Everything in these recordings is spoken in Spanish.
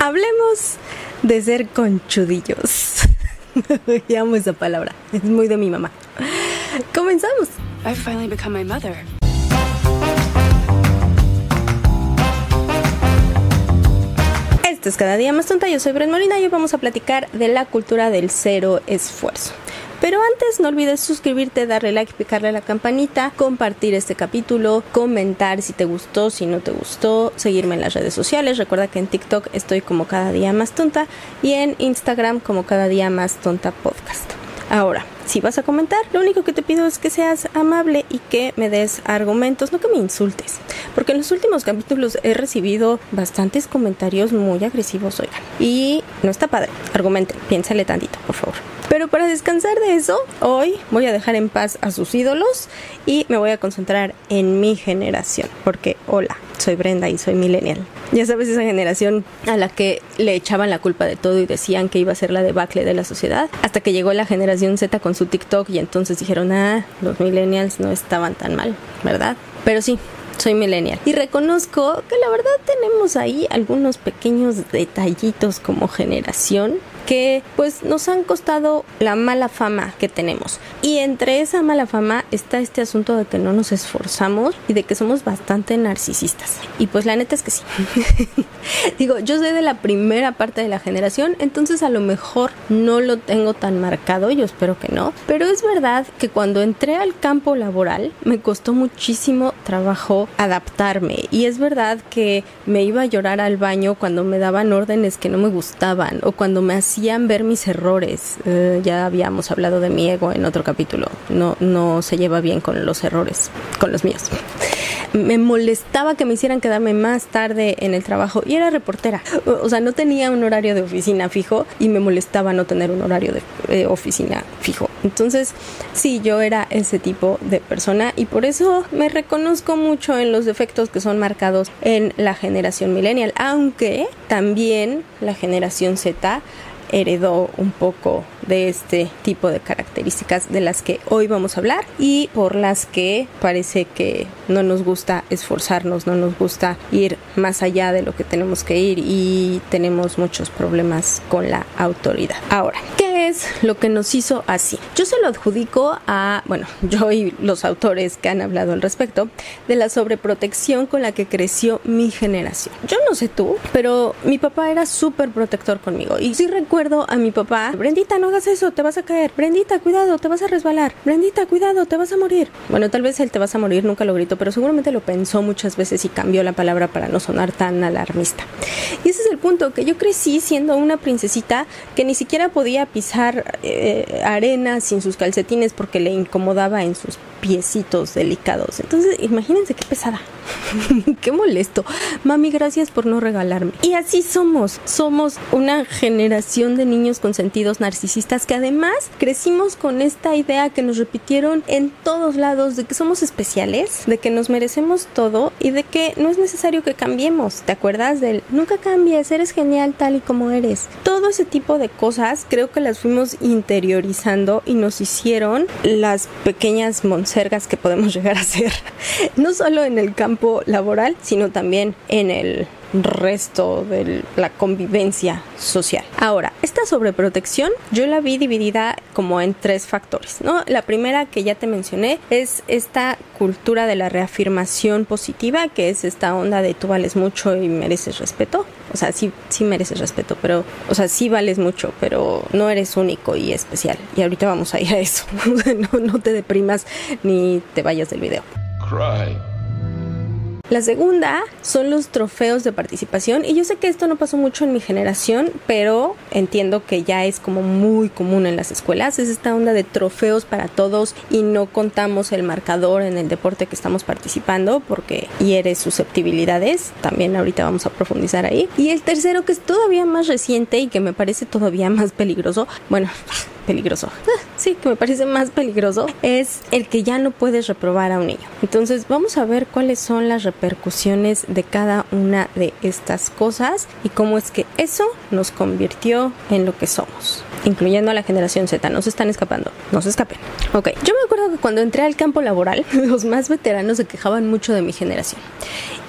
Hablemos de ser conchudillos. amo esa palabra. Es muy de mi mamá. Comenzamos. I've finally become my mother. Esto es Cada Día Más Tonta, yo soy Bren Molina y hoy vamos a platicar de la cultura del cero esfuerzo. Pero antes no olvides suscribirte, darle like, picarle a la campanita, compartir este capítulo, comentar si te gustó, si no te gustó, seguirme en las redes sociales. Recuerda que en TikTok estoy como cada día más tonta y en Instagram como cada día más tonta podcast. Ahora, si vas a comentar, lo único que te pido es que seas amable y que me des argumentos, no que me insultes. Porque en los últimos capítulos he recibido bastantes comentarios muy agresivos, oigan. Y no está padre. Argumente, piénsale tantito, por favor. Pero para descansar de eso, hoy voy a dejar en paz a sus ídolos y me voy a concentrar en mi generación. Porque, hola, soy Brenda y soy millennial. Ya sabes, esa generación a la que le echaban la culpa de todo y decían que iba a ser la debacle de la sociedad, hasta que llegó la generación Z con su TikTok y entonces dijeron, ah, los millennials no estaban tan mal, ¿verdad? Pero sí, soy millennial. Y reconozco que la verdad tenemos ahí algunos pequeños detallitos como generación que pues nos han costado la mala fama que tenemos. Y entre esa mala fama está este asunto de que no nos esforzamos y de que somos bastante narcisistas. Y pues la neta es que sí. Digo, yo soy de la primera parte de la generación, entonces a lo mejor no lo tengo tan marcado, yo espero que no. Pero es verdad que cuando entré al campo laboral me costó muchísimo trabajo adaptarme. Y es verdad que me iba a llorar al baño cuando me daban órdenes que no me gustaban o cuando me hacían ver mis errores. Eh, ya habíamos hablado de mi ego en otro capítulo. No, no se lleva bien con los errores, con los míos. Me molestaba que me hicieran quedarme más tarde en el trabajo y era reportera. O sea, no tenía un horario de oficina fijo y me molestaba no tener un horario de eh, oficina fijo. Entonces, sí, yo era ese tipo de persona y por eso me reconozco mucho en los defectos que son marcados en la generación millennial, aunque también la generación Z heredó un poco de este tipo de características de las que hoy vamos a hablar y por las que parece que no nos gusta esforzarnos, no nos gusta ir más allá de lo que tenemos que ir y tenemos muchos problemas con la autoridad. Ahora, ¿qué es lo que nos hizo así? Yo se lo adjudico a, bueno, yo y los autores que han hablado al respecto, de la sobreprotección con la que creció mi generación. Yo no sé tú, pero mi papá era súper protector conmigo y sí recuerdo a mi papá, Brendita, no hagas eso, te vas a caer, Brendita, cuidado, te vas a resbalar, Brendita, cuidado, te vas a morir. Bueno, tal vez él te vas a morir, nunca lo gritó, pero seguramente lo pensó muchas veces y cambió la palabra para no sonar tan alarmista. Y ese es el punto, que yo crecí siendo una princesita que ni siquiera podía pisar eh, arena sin sus calcetines porque le incomodaba en sus piecitos delicados. Entonces, imagínense qué pesada. qué molesto. Mami, gracias por no regalarme. Y así somos. Somos una generación de niños con sentidos narcisistas que además crecimos con esta idea que nos repitieron en todos lados de que somos especiales, de que nos merecemos todo y de que no es necesario que cambiemos. ¿Te acuerdas del nunca cambies, eres genial tal y como eres? Todo ese tipo de cosas creo que las interiorizando y nos hicieron las pequeñas monsergas que podemos llegar a ser. No solo en el campo laboral, sino también en el resto de la convivencia social. Ahora, esta sobreprotección yo la vi dividida como en tres factores, ¿no? La primera que ya te mencioné es esta cultura de la reafirmación positiva, que es esta onda de tú vales mucho y mereces respeto. O sea, sí, sí mereces respeto, pero, o sea, sí vales mucho, pero no eres único y especial. Y ahorita vamos a ir a eso. no, no te deprimas ni te vayas del video. La segunda son los trofeos de participación y yo sé que esto no pasó mucho en mi generación, pero entiendo que ya es como muy común en las escuelas. Es esta onda de trofeos para todos y no contamos el marcador en el deporte que estamos participando porque hiere susceptibilidades. También ahorita vamos a profundizar ahí. Y el tercero que es todavía más reciente y que me parece todavía más peligroso, bueno, peligroso, sí, que me parece más peligroso, es el que ya no puedes reprobar a un niño. Entonces vamos a ver cuáles son las repercusiones de cada una de estas cosas y cómo es que eso nos convirtió en lo que somos. incluyendo a la generación Z, no se están escapando, no se escapen. Ok, yo me acuerdo que cuando entré al campo laboral, los más veteranos se quejaban mucho de mi generación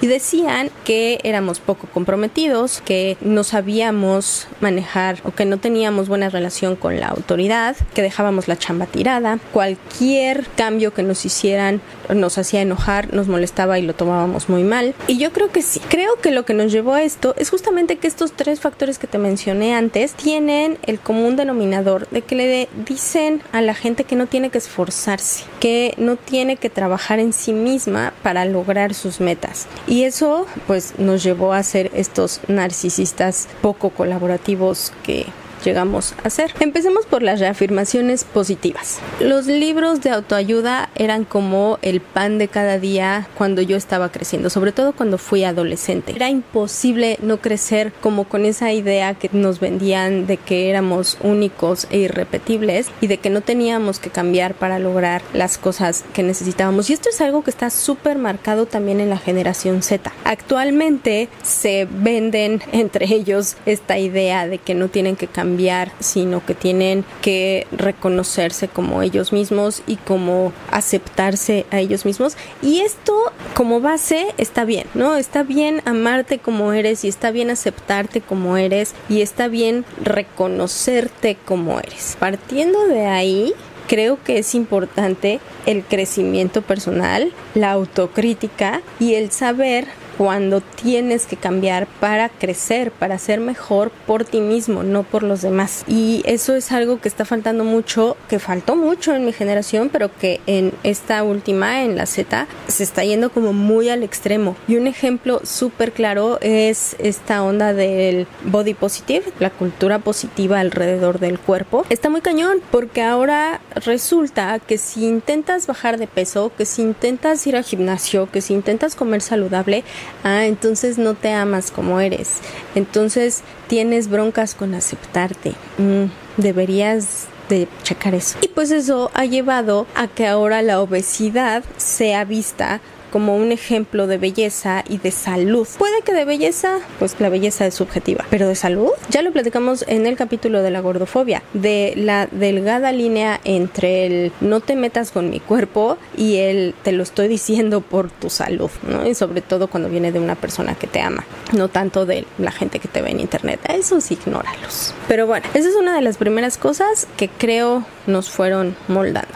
y decían que éramos poco comprometidos, que no sabíamos manejar o que no teníamos buena relación con la autoridad, que dejábamos la chamba tirada, cualquier cambio que nos hicieran nos hacía enojar, nos molestaba y lo tomábamos muy mal. Y yo creo que sí, creo que lo que nos llevó a esto es justamente que estos tres factores que te mencioné antes tienen el común denominador de que le dicen a la gente que no tiene que esforzarse, que no tiene que trabajar en sí misma para lograr sus metas. Y eso pues nos llevó a ser estos narcisistas poco colaborativos que llegamos a hacer. Empecemos por las reafirmaciones positivas. Los libros de autoayuda eran como el pan de cada día cuando yo estaba creciendo, sobre todo cuando fui adolescente. Era imposible no crecer como con esa idea que nos vendían de que éramos únicos e irrepetibles y de que no teníamos que cambiar para lograr las cosas que necesitábamos. Y esto es algo que está súper marcado también en la generación Z. Actualmente se venden entre ellos esta idea de que no tienen que cambiar sino que tienen que reconocerse como ellos mismos y como aceptarse a ellos mismos. Y esto como base está bien, ¿no? Está bien amarte como eres y está bien aceptarte como eres y está bien reconocerte como eres. Partiendo de ahí, creo que es importante el crecimiento personal, la autocrítica y el saber cuando tienes que cambiar para crecer, para ser mejor por ti mismo, no por los demás. Y eso es algo que está faltando mucho, que faltó mucho en mi generación, pero que en esta última, en la Z, se está yendo como muy al extremo. Y un ejemplo súper claro es esta onda del body positive, la cultura positiva alrededor del cuerpo. Está muy cañón porque ahora resulta que si intentas bajar de peso, que si intentas ir al gimnasio, que si intentas comer saludable, ah, entonces no te amas como eres, entonces tienes broncas con aceptarte, mm, deberías de checar eso. Y pues eso ha llevado a que ahora la obesidad sea vista como un ejemplo de belleza y de salud. Puede que de belleza, pues la belleza es subjetiva, pero de salud, ya lo platicamos en el capítulo de la gordofobia, de la delgada línea entre el no te metas con mi cuerpo y el te lo estoy diciendo por tu salud, ¿no? Y sobre todo cuando viene de una persona que te ama, no tanto de la gente que te ve en internet, a esos ignóralos. Pero bueno, esa es una de las primeras cosas que creo nos fueron moldando.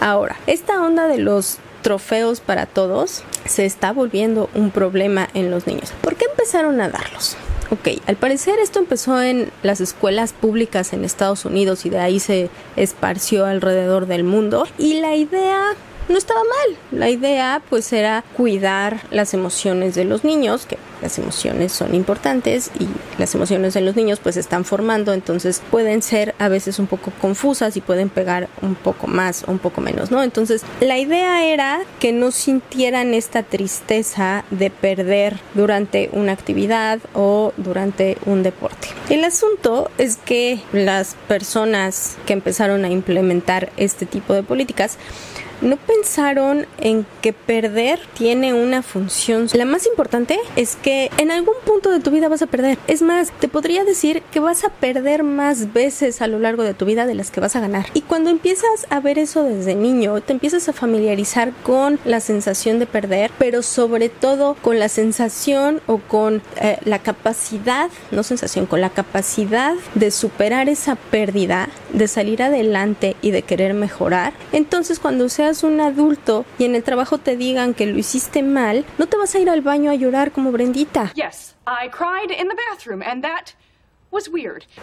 Ahora, esta onda de los trofeos para todos se está volviendo un problema en los niños. ¿Por qué empezaron a darlos? Ok, al parecer esto empezó en las escuelas públicas en Estados Unidos y de ahí se esparció alrededor del mundo. Y la idea no estaba mal. La idea pues era cuidar las emociones de los niños, que las emociones son importantes y las emociones de los niños pues están formando, entonces pueden ser a veces un poco confusas y pueden pegar un poco más o un poco menos, ¿no? Entonces la idea era que no sintieran esta tristeza de perder durante una actividad o durante un deporte. El asunto es que las personas que empezaron a implementar este tipo de políticas no pensaron en que perder tiene una función. La más importante es que en algún punto de tu vida vas a perder. Es más, te podría decir que vas a perder más veces a lo largo de tu vida de las que vas a ganar. Y cuando empiezas a ver eso desde niño, te empiezas a familiarizar con la sensación de perder, pero sobre todo con la sensación o con eh, la capacidad, no sensación, con la capacidad de superar esa pérdida, de salir adelante y de querer mejorar. Entonces cuando seas un adulto y en el trabajo te digan que lo hiciste mal, no te vas a ir al baño a llorar como Brendita. Yes, I cried in the bathroom and that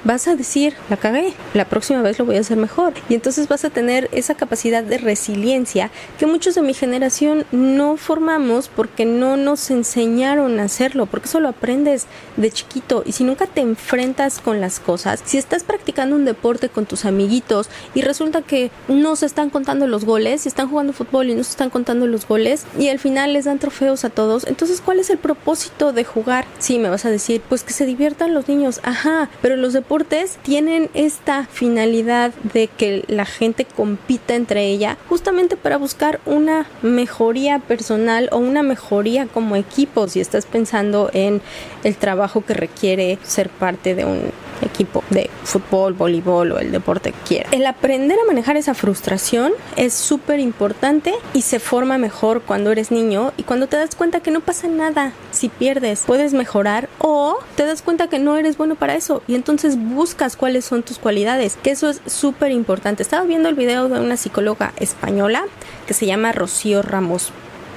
Vas a decir, la cagué, la próxima vez lo voy a hacer mejor. Y entonces vas a tener esa capacidad de resiliencia que muchos de mi generación no formamos porque no nos enseñaron a hacerlo, porque eso lo aprendes de chiquito. Y si nunca te enfrentas con las cosas, si estás practicando un deporte con tus amiguitos y resulta que no se están contando los goles, si están jugando fútbol y no se están contando los goles, y al final les dan trofeos a todos, entonces ¿cuál es el propósito de jugar? Sí, me vas a decir, pues que se diviertan los niños. Ajá pero los deportes tienen esta finalidad de que la gente compita entre ella justamente para buscar una mejoría personal o una mejoría como equipo si estás pensando en el trabajo que requiere ser parte de un equipo de fútbol, voleibol o el deporte que quiera. El aprender a manejar esa frustración es súper importante y se forma mejor cuando eres niño y cuando te das cuenta que no pasa nada si pierdes, puedes mejorar o te das cuenta que no eres bueno para y entonces buscas cuáles son tus cualidades, que eso es súper importante. Estaba viendo el video de una psicóloga española que se llama Rocío Ramos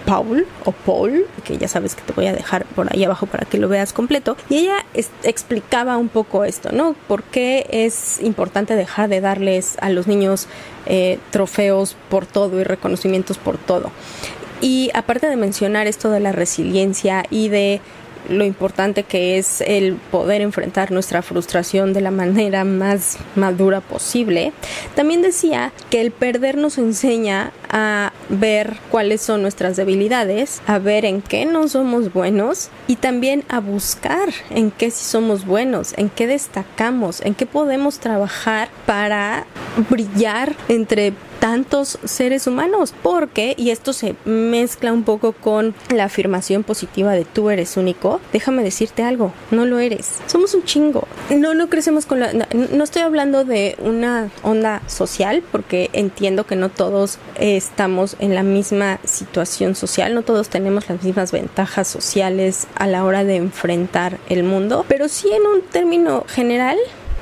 Paul o Paul, que ya sabes que te voy a dejar por ahí abajo para que lo veas completo. Y ella explicaba un poco esto, ¿no? ¿Por qué es importante dejar de darles a los niños eh, trofeos por todo y reconocimientos por todo? Y aparte de mencionar esto de la resiliencia y de lo importante que es el poder enfrentar nuestra frustración de la manera más madura posible. También decía que el perder nos enseña a ver cuáles son nuestras debilidades, a ver en qué no somos buenos y también a buscar en qué sí somos buenos, en qué destacamos, en qué podemos trabajar para brillar entre tantos seres humanos. Porque, y esto se mezcla un poco con la afirmación positiva de tú eres único, déjame decirte algo, no lo eres. Somos un chingo. No, no crecemos con la... No, estoy hablando de una onda social, porque entiendo que no todos estamos en la misma situación social, no todos tenemos las mismas ventajas sociales a la hora de enfrentar el mundo, pero sí en un término general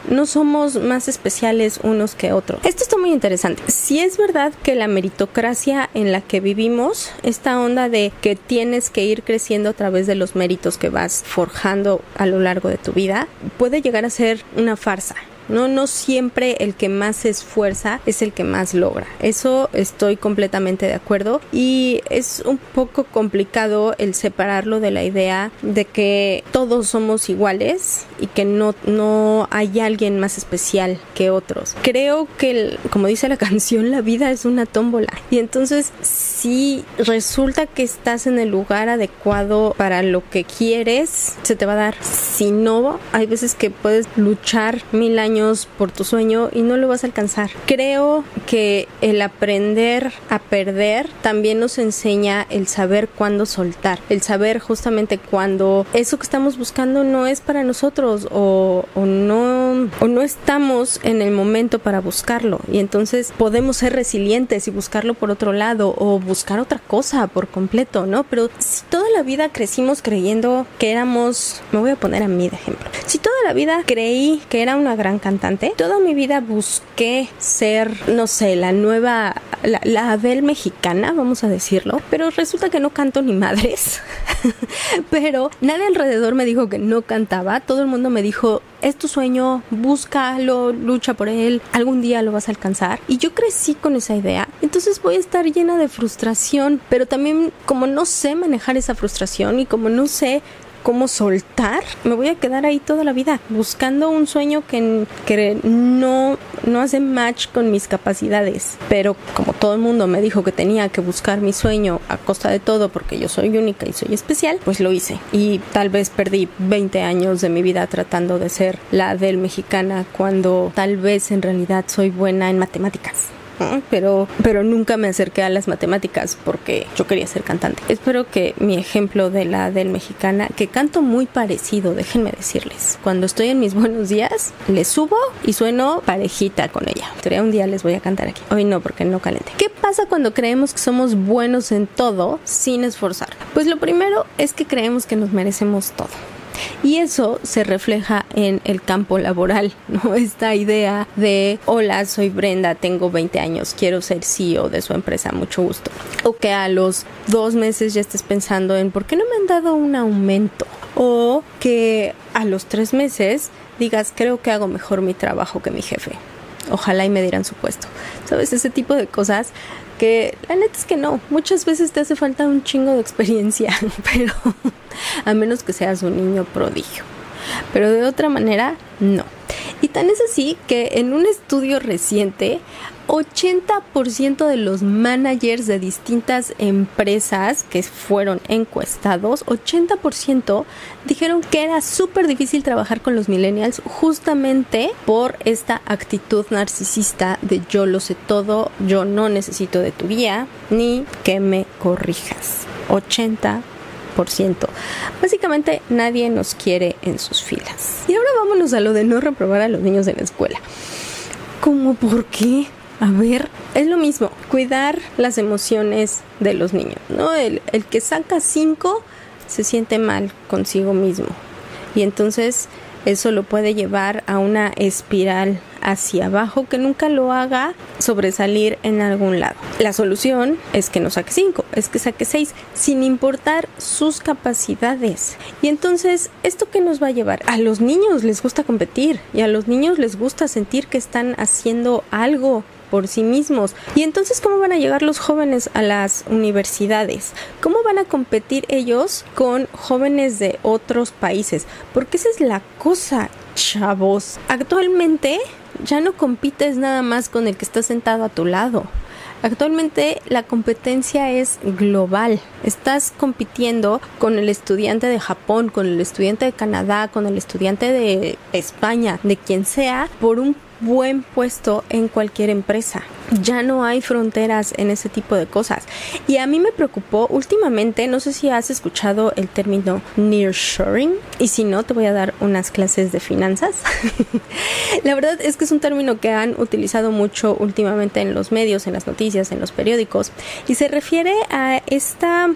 no somos más especiales unos que otros. Esto está muy interesante. Si es verdad que la meritocracia en la que vivimos, esta onda de que tienes que ir creciendo a través de los méritos que vas forjando a lo largo de tu vida, puede llegar a ser una farsa. No, no siempre el que más se esfuerza es el que más logra. Eso estoy completamente de acuerdo y es un poco complicado el separarlo de la idea de que todos somos iguales y que no, no hay alguien más especial que otros. Creo que, como dice la canción, la vida es una tómbola y entonces si resulta que estás en el lugar adecuado para lo que quieres, se te va a dar. Si no, hay veces que puedes luchar mil años por tu sueño y no lo vas a alcanzar. Creo que el aprender a perder también nos enseña el saber cuándo soltar, el saber justamente cuando eso que estamos buscando no es para nosotros o, o no o no estamos en el momento para buscarlo y entonces podemos ser resilientes y buscarlo por otro lado o buscar otra cosa por completo, ¿no? Pero si toda la vida crecimos creyendo que éramos, me voy a poner a mí de ejemplo, si toda la vida creí que era una gran cantante. Toda mi vida busqué ser, no sé, la nueva, la, Adele mexicana, vamos a decirlo, pero resulta que no canto ni madres. pero nadie alrededor me dijo que no cantaba, todo el mundo me dijo, es tu sueño, búscalo, lucha por él, algún día lo vas a alcanzar. Y yo crecí con esa idea, entonces voy a estar llena de frustración, pero también como no sé manejar esa frustración y como no sé cómo soltar, me voy a quedar ahí toda la vida buscando un sueño que, que no, no hace match con mis capacidades. Pero como todo el mundo me dijo que tenía que buscar mi sueño a costa de todo porque yo soy única y soy especial, pues lo hice. Y tal vez perdí 20 años de mi vida tratando de ser la del mexicana cuando tal vez en realidad soy buena en matemáticas pero, pero nunca me acerqué a las matemáticas porque yo quería ser cantante. Espero que mi ejemplo de la del mexicana, que canto muy parecido, déjenme decirles. Cuando estoy en mis buenos días, le subo y sueno parejita con ella. Un día les voy a cantar aquí. Hoy no, porque no calenté. ¿Qué pasa cuando creemos que somos buenos en todo sin esforzar? Pues lo primero es que creemos que nos merecemos todo. Y eso se refleja en el campo laboral, ¿no? Esta idea de, hola, soy Brenda, tengo 20 años, quiero ser CEO de su empresa, mucho gusto. O que a los dos meses ya estés pensando en, ¿por qué no me han dado un aumento? O que a los tres meses digas, creo que hago mejor mi trabajo que mi jefe. Ojalá y me dieran su puesto. ¿Sabes? Ese tipo de cosas que la neta es que no, muchas veces te hace falta un chingo de experiencia, pero a menos que seas un niño prodigio. Pero de otra manera, no. Y tan es así que en un estudio reciente 80% de los managers de distintas empresas que fueron encuestados, 80% dijeron que era súper difícil trabajar con los millennials justamente por esta actitud narcisista de yo lo sé todo, yo no necesito de tu guía ni que me corrijas. 80%. Básicamente nadie nos quiere en sus filas. Y ahora vámonos a lo de no reprobar a los niños en la escuela. ¿Cómo por qué? A ver, es lo mismo, cuidar las emociones de los niños, ¿no? El, el que saca cinco se siente mal consigo mismo. Y entonces eso lo puede llevar a una espiral hacia abajo que nunca lo haga sobresalir en algún lado. La solución es que no saque 5, es que saque 6, sin importar sus capacidades. Y entonces, ¿esto qué nos va a llevar? A los niños les gusta competir y a los niños les gusta sentir que están haciendo algo por sí mismos. Y entonces, ¿cómo van a llegar los jóvenes a las universidades? ¿Cómo van a competir ellos con jóvenes de otros países? Porque esa es la cosa, chavos. Actualmente ya no compites nada más con el que está sentado a tu lado. Actualmente la competencia es global. Estás compitiendo con el estudiante de Japón, con el estudiante de Canadá, con el estudiante de España, de quien sea, por un buen puesto en cualquier empresa. Ya no hay fronteras en ese tipo de cosas. Y a mí me preocupó últimamente, no sé si has escuchado el término nearshoring y si no te voy a dar unas clases de finanzas. La verdad es que es un término que han utilizado mucho últimamente en los medios, en las noticias, en los periódicos y se refiere a esta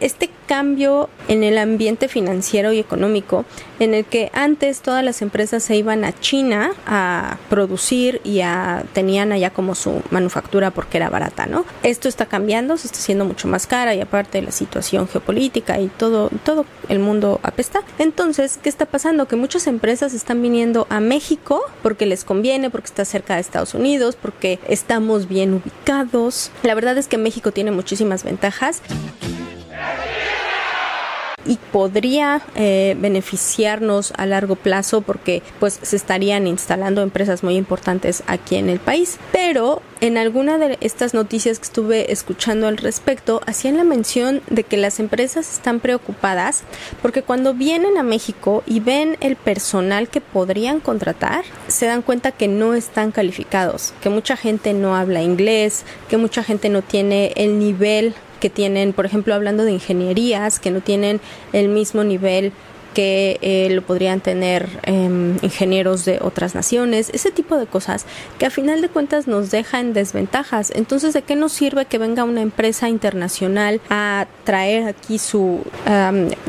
este cambio en el ambiente financiero y económico en el que antes todas las empresas se iban a China a producir y a, tenían allá como su manufactura porque era barata, ¿no? Esto está cambiando, se está haciendo mucho más cara y aparte de la situación geopolítica y todo, todo el mundo apesta. Entonces, ¿qué está pasando? Que muchas empresas están viniendo a México porque les conviene, porque está cerca de Estados Unidos, porque estamos bien ubicados. La verdad es que México tiene muchísimas ventajas y podría eh, beneficiarnos a largo plazo porque pues se estarían instalando empresas muy importantes aquí en el país. Pero en alguna de estas noticias que estuve escuchando al respecto hacían la mención de que las empresas están preocupadas porque cuando vienen a México y ven el personal que podrían contratar se dan cuenta que no están calificados que mucha gente no habla inglés que mucha gente no tiene el nivel que tienen, por ejemplo, hablando de ingenierías, que no tienen el mismo nivel que eh, lo podrían tener em, ingenieros de otras naciones, ese tipo de cosas que a final de cuentas nos deja en desventajas. Entonces, ¿de qué nos sirve que venga una empresa internacional a traer aquí su,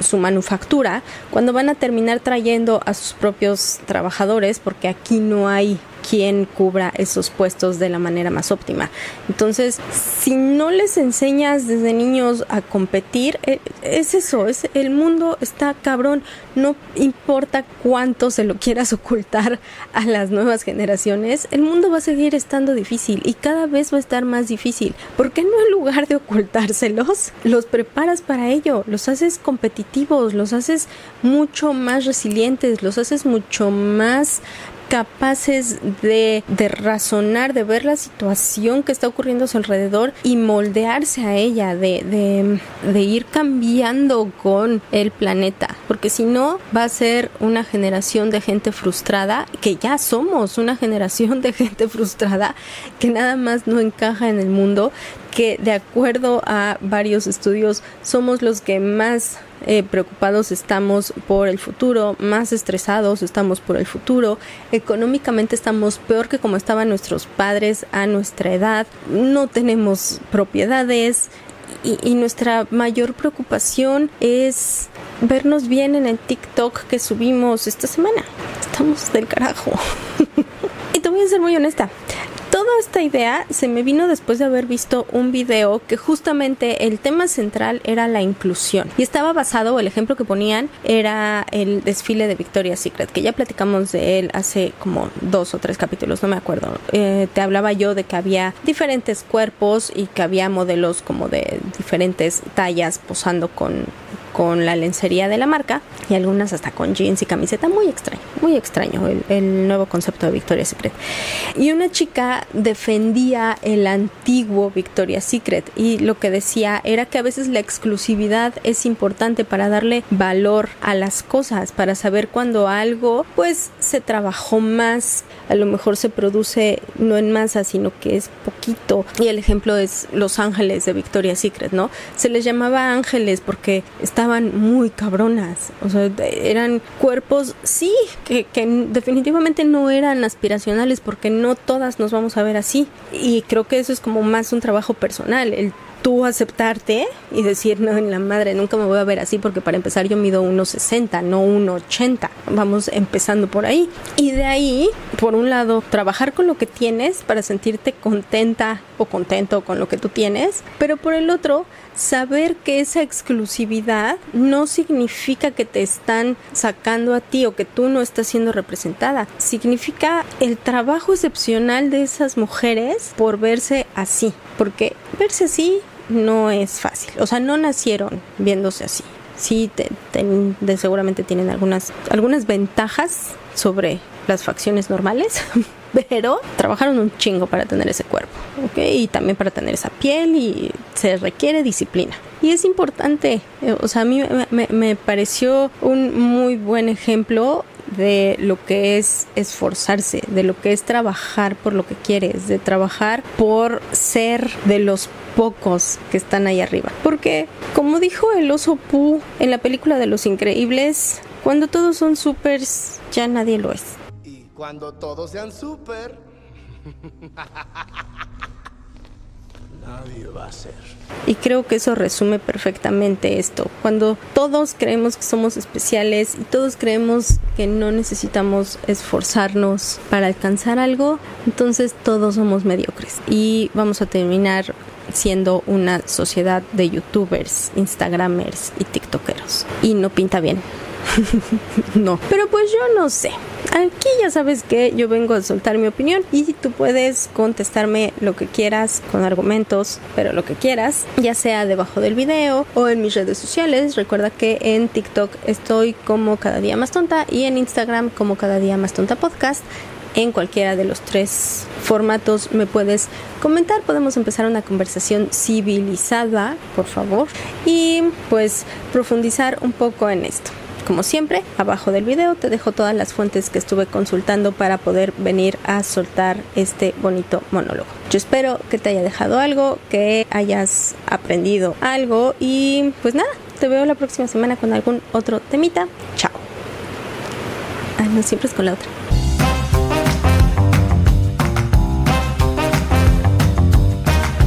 su manufactura cuando van a terminar trayendo a sus propios trabajadores porque aquí no hay quien cubra esos puestos de la manera más óptima. Entonces, si no les enseñas desde niños a competir, eh, es eso, es el mundo está cabrón, no importa cuánto se lo quieras ocultar a las nuevas generaciones, el mundo va a seguir estando difícil y cada vez va a estar más difícil. ¿Por qué no en lugar de ocultárselos, los preparas para ello, los haces competitivos, los haces mucho más resilientes, los haces mucho más capaces de, de razonar, de ver la situación que está ocurriendo a su alrededor y moldearse a ella, de, de, ir cambiando con el planeta. Porque si no, va a ser una generación de gente frustrada, que ya somos una generación de gente frustrada, que nada más no encaja en el mundo, que de acuerdo a varios estudios somos los que más eh, preocupados estamos por el futuro, más estresados estamos por el futuro, económicamente estamos peor que como estaban nuestros padres a nuestra edad, no tenemos propiedades, y, y, nuestra mayor preocupación es vernos bien en el TikTok que subimos esta semana. Estamos del carajo. y te voy a ser muy honesta toda esta idea se me vino después de haber visto un video que justamente el tema central era la inclusión y estaba basado, el ejemplo que ponían era el desfile de Victoria's Secret, que ya platicamos de él hace como dos o tres capítulos, no me acuerdo. Eh, te hablaba yo de que había diferentes cuerpos y que había modelos como de diferentes tallas posando con con la lencería de la marca y algunas hasta con jeans y camiseta. Muy extraño, muy extraño el, nuevo concepto de Victoria's Secret. Y una chica defendía el antiguo Victoria's Secret y lo que decía era que a veces la exclusividad es importante para darle valor a las cosas, para saber cuando algo pues se trabajó más, a lo mejor se produce no en masa, sino que es poquito. Y el ejemplo es Los Ángeles de Victoria's Secret, ¿no? Se les llamaba ángeles porque estaban muy cabronas. O sea, eran cuerpos, sí, que, que definitivamente no eran aspiracionales porque no todas nos vamos a ver así. Y creo que eso es como más un trabajo personal, el tú aceptarte y decir, no, en la madre, nunca me voy a ver así porque para empezar yo mido 1,60, no 1,80. Vamos empezando por ahí. Y de ahí, por un lado, trabajar con lo que tienes para sentirte contenta o contento con lo que tú tienes, pero por el otro, saber que esa exclusividad no significa que te están sacando a ti o que tú no estás siendo representada. Significa el trabajo excepcional de esas mujeres por verse así. Porque verse así no es fácil. O sea, no nacieron viéndose así. Sí, de, seguramente tienen algunas, algunas ventajas sobre las facciones normales, pero trabajaron un chingo para tener ese cuerpo, ¿ok? Y también para tener esa piel y se requiere disciplina. Y es importante, eh, o sea, a mí me, me pareció un muy buen ejemplo de lo que es esforzarse, de lo que es trabajar por lo que quieres, de trabajar por ser de los pocos que están ahí arriba. Porque, como dijo el oso Pooh en la película de Los Increíbles, cuando todos son supers, ya nadie lo es. Y cuando todos sean super, nadie va a ser. Y creo que eso resume perfectamente esto. Cuando todos creemos que somos especiales y todos creemos que no necesitamos esforzarnos para alcanzar algo, entonces todos somos mediocres. Y vamos a terminar siendo una sociedad de youtubers, instagramers y tiktokeros. Y no pinta bien. no. Pero pues yo no sé. Aquí ya sabes que yo vengo a soltar mi opinión y tú puedes contestarme lo que quieras con argumentos, pero lo que quieras, ya sea debajo del video o en mis redes sociales. Recuerda que en TikTok estoy como cada día más tonta y en Instagram como cada día más tonta podcast en cualquiera de los tres formatos me puedes comentar. Podemos empezar una conversación civilizada, por favor, y pues profundizar un poco en esto. Como siempre, abajo del video te dejo todas las fuentes que estuve consultando para poder venir a soltar este bonito monólogo. Yo espero que te haya dejado algo, que hayas aprendido algo y pues nada, te veo la próxima semana con algún otro temita. Chao. Ah, no, siempre es con la otra.